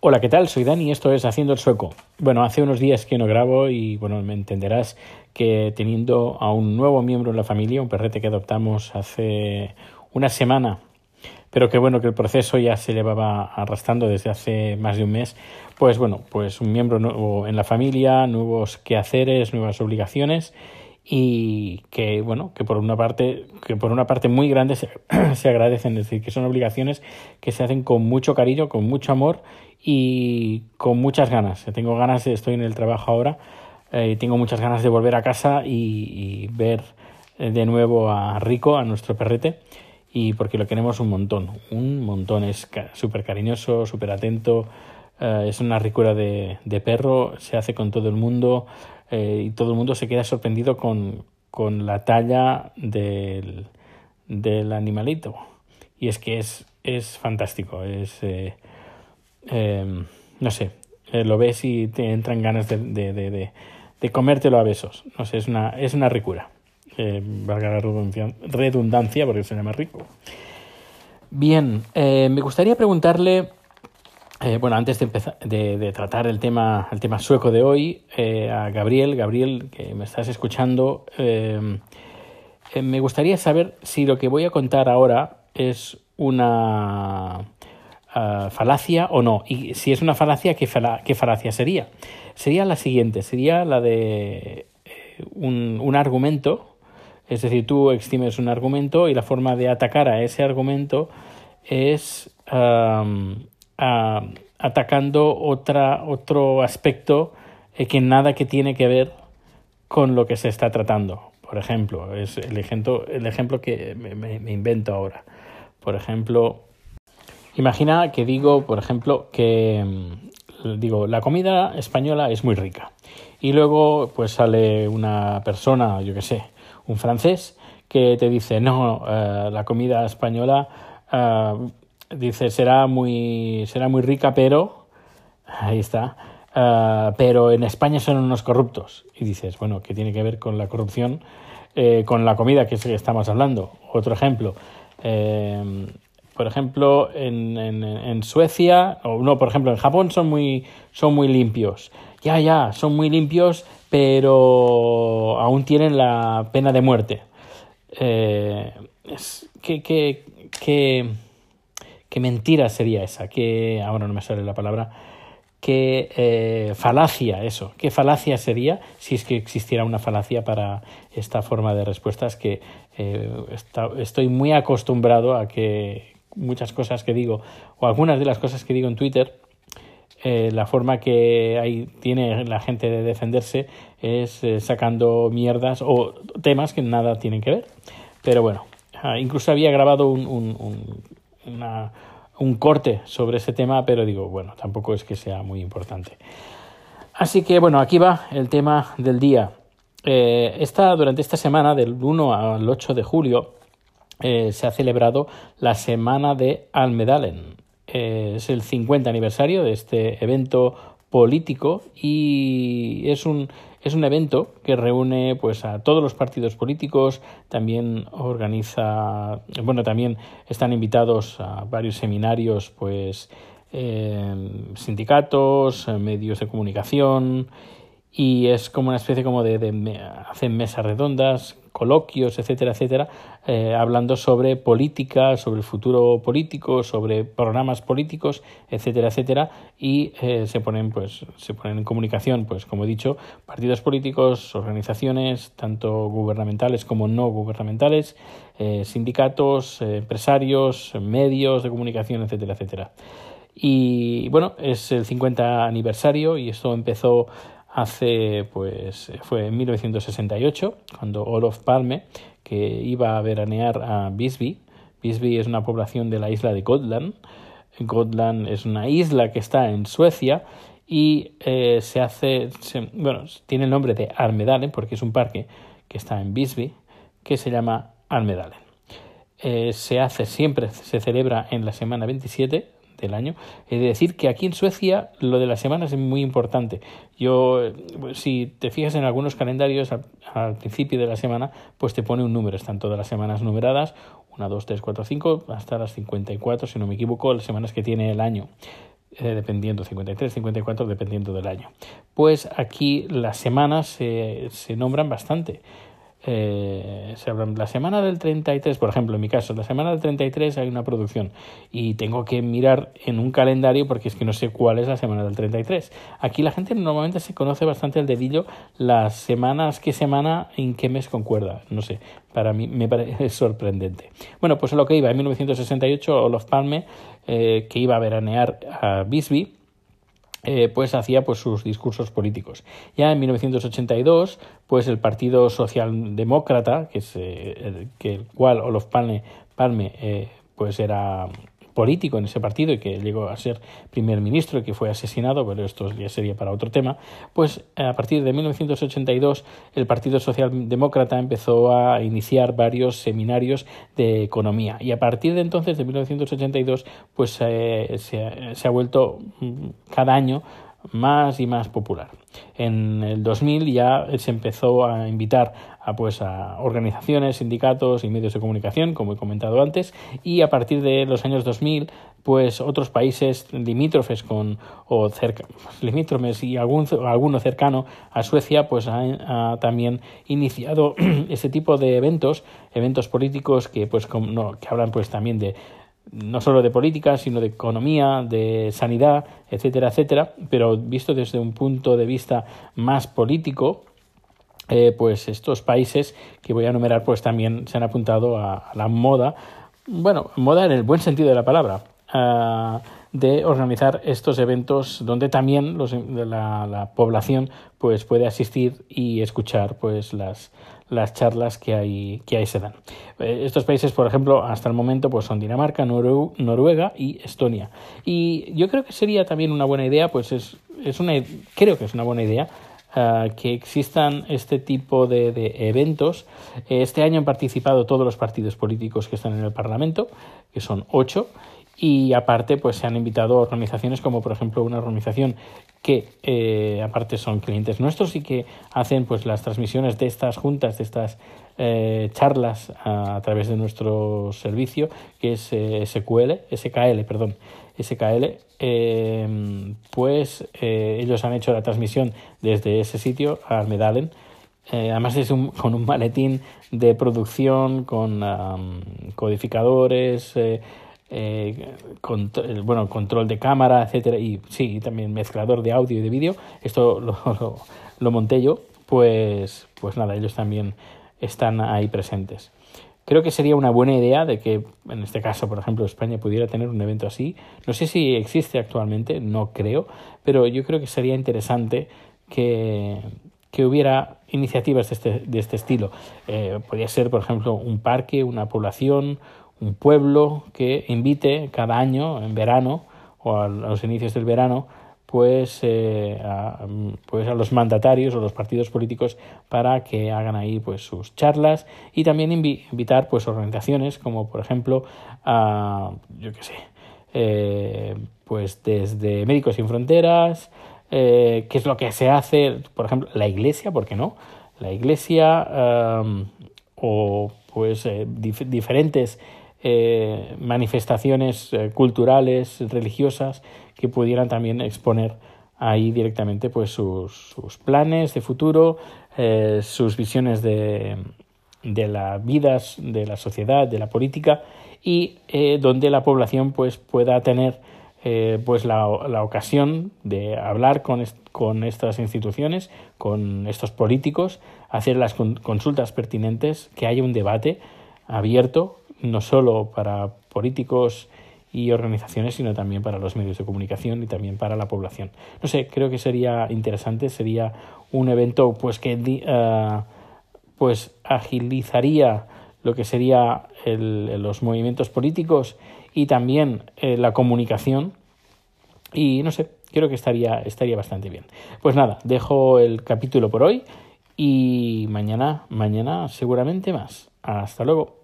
Hola, ¿qué tal? Soy Dani y esto es Haciendo el Sueco. Bueno, hace unos días que no grabo y bueno, me entenderás que teniendo a un nuevo miembro en la familia, un perrete que adoptamos hace una semana, pero que bueno, que el proceso ya se llevaba arrastrando desde hace más de un mes, pues bueno, pues un miembro nuevo en la familia, nuevos quehaceres, nuevas obligaciones y que bueno que por una parte que por una parte muy grande se, se, agradecen es decir que son obligaciones que se hacen con mucho cariño con mucho amor y con muchas ganas. Tengo ganas estoy en el trabajo ahora eh, tengo muchas ganas de volver a casa y, ver eh, de nuevo a Rico a nuestro perrete y porque lo queremos un montón un montón. Es súper cariñoso súper atento eh, es una ricura de, de perro se hace con todo el mundo eh, y todo el mundo se queda sorprendido con, con la talla del, del, animalito. Y es que es, es fantástico, es, eh, eh, no sé, eh, lo ves y te entran ganas de, de, de, de, comértelo a besos. No sé, es una, es una ricura. Eh, valga la redundancia, porque se llama rico. Bien, me gustaría preguntarle eh, bueno, antes de empezar de, tratar el tema, el tema sueco de hoy, eh, a Gabriel, Gabriel, que me estás escuchando, eh, me gustaría saber si lo que voy a contar ahora es una uh, falacia o no. Y si es una falacia, ¿qué, fala ¿qué, falacia sería? Sería la siguiente, sería la de un, argumento, es decir, tú extimes un argumento y la forma de atacar a ese argumento es... atacando otra, otro aspecto eh, que nada que tiene que ver con lo que se está tratando. Por ejemplo, es el ejemplo, el ejemplo que me, invento ahora. Por ejemplo, imagina que digo, por ejemplo, que mm, digo, la comida española es muy rica. Y luego pues sale una persona, yo que sé, un francés, que te dice, no, uh, la comida española uh, dice será muy será muy rica pero ahí está. Uh, pero en España son unos corruptos y dices bueno qué tiene que ver con la corrupción eh, con la comida que estamos hablando otro ejemplo eh, por ejemplo en, en, en, Suecia o no por ejemplo en Japón son muy son muy limpios. Ya ya son muy limpios pero aún tienen la pena de muerte. Eh, es que que, que qué mentira sería esa, qué, ahora no me sale la palabra, qué eh, falacia eso, qué falacia sería si es que existiera una falacia para esta forma de respuestas que eh, está, estoy muy acostumbrado a que muchas cosas que digo o algunas de las cosas que digo en Twitter eh, la forma que hay, tiene la gente de defenderse es sacando mierdas o temas que nada tienen que ver. Pero bueno, ah, incluso había grabado un, un corte sobre ese tema, pero digo, bueno, tampoco es que sea muy importante. Así que bueno, aquí va el tema del día. Eh, esta, durante esta semana, del 1 al 8 de julio, eh, se ha celebrado la Semana de Almedalen. Eh, es el 50 aniversario de este evento político y es un, es un evento que reúne pues a todos los partidos políticos, también organiza, bueno, también están invitados a varios seminarios, pues eh, sindicatos, medios de comunicación y es como una especie como de, de hacen mesas redondas, coloquios, etcétera, etcétera, eh, hablando sobre política, sobre el futuro político, sobre programas políticos, etcétera, etcétera, y eh, se ponen, pues, se ponen en comunicación, pues, como he dicho, partidos políticos, organizaciones, tanto gubernamentales como no gubernamentales, eh, sindicatos, empresarios, medios de comunicación, etcétera, etcétera. Y bueno, es el 50 aniversario y esto empezó hace, pues, fue en 1968, cuando Olof Palme, que iba a veranear a Bisbee, Bisbee es una población de la isla de Gotland, Gotland es una isla que está en Suecia y eh, se hace, bueno, tiene el nombre de Almedalen porque es un parque que está en Bisbee que se llama Almedalen. Eh, se hace siempre, se celebra en la semana 27 del año. Es decir, que aquí en Suecia lo de las semanas es muy importante. Yo, si te fijas en algunos calendarios al, principio de la semana, pues te pone un número. Están todas las semanas numeradas, 1, 2, 3, 4, 5, hasta las 54, si no me equivoco, las semanas que tiene el año. eh, dependiendo, 53, 54, dependiendo del año. Pues aquí las semanas se nombran bastante eh, la semana del 33, por ejemplo, en mi caso, la semana del 33 hay una producción y tengo que mirar en un calendario porque es que no sé cuál es la semana del 33. Aquí la gente normalmente se conoce bastante el dedillo las semanas, qué semana, en qué mes concuerda. No sé, para mí me parece sorprendente. Bueno, pues lo que iba, en 1968 Olof Palme, eh, que iba a veranear a Bisbee, eh, pues hacía pues sus discursos políticos. Ya en 1982, pues el Partido Socialdemócrata, que es eh, que el cual Olof Palme, Palme eh, pues era político en ese partido y que llegó a ser primer ministro y que fue asesinado, pero esto ya sería para otro tema, pues a partir de 1982 el Partido Socialdemócrata empezó a iniciar varios seminarios de economía. Y a partir de entonces, de 1982, pues eh, se, se ha vuelto mm, cada año más y más popular. En el 2000 ya se empezó a invitar a, pues, a organizaciones, sindicatos y medios de comunicación, como he comentado antes, y a partir de los años 2000 pues otros países limítrofes con o cerca, limítrofes y algún, alguno cercano a Suecia pues ha, también iniciado ese tipo de eventos eventos políticos que pues no, que hablan pues también de no solo de política, sino de economía, de sanidad, etcétera, etcétera, pero visto desde un punto de vista más político, eh, pues estos países que voy a enumerar pues también se han apuntado a, la moda, bueno, moda en el buen sentido de la palabra, de organizar estos eventos donde también los, la, la población pues puede asistir y escuchar pues las, las charlas que ahí, que ahí se dan. Eh, estos países, por ejemplo, hasta el momento pues son Dinamarca, Noruega y Estonia. Y yo creo que sería también una buena idea, pues es, es una, creo que es una buena idea uh, que existan este tipo de, de, eventos. Este año han participado todos los partidos políticos que están en el Parlamento, que son ocho, y aparte pues se han invitado organizaciones como por ejemplo una organización que eh, aparte son clientes nuestros y que hacen pues las transmisiones de estas juntas de estas eh, charlas a, través de nuestro servicio que es eh, SQL SKL perdón SKL pues ellos han hecho la transmisión desde ese sitio a Almedalen además es un, con un maletín de producción con codificadores eh, bueno, control de cámara, etcétera, y sí, también mezclador de audio y de vídeo. Esto lo, monté yo, pues, pues nada, ellos también están ahí presentes. Creo que sería una buena idea de que, en este caso, por ejemplo, España pudiera tener un evento así. No sé si existe actualmente, no creo, pero yo creo que sería interesante que, que hubiera iniciativas de este, de este estilo. Eh, podría ser, por ejemplo, un parque, una población, un pueblo que invite cada año, en verano o a los inicios del verano, pues, eh, a, pues a los mandatarios o los partidos políticos para que hagan ahí pues sus charlas y también invitar pues organizaciones como por ejemplo a yo qué sé eh, pues desde Médicos Sin Fronteras eh, qué es lo que se hace por ejemplo la iglesia ¿por qué no? la iglesia o pues diferentes eh, manifestaciones eh, culturales, religiosas, que pudieran también exponer ahí directamente pues sus, planes de futuro, eh, sus visiones de, de la vida, de la sociedad, de la política y donde la población pues pueda tener pues la, la, ocasión de hablar con, con estas instituciones, con estos políticos, hacer las consultas pertinentes, que haya un debate abierto no solo para políticos y organizaciones, sino también para los medios de comunicación y también para la población. No sé, creo que sería interesante, sería un evento pues que uh, pues agilizaría lo que sería el, los movimientos políticos y también eh, la comunicación y no sé, creo que estaría, estaría bastante bien. Pues nada, dejo el capítulo por hoy y mañana, mañana seguramente más. Hasta luego.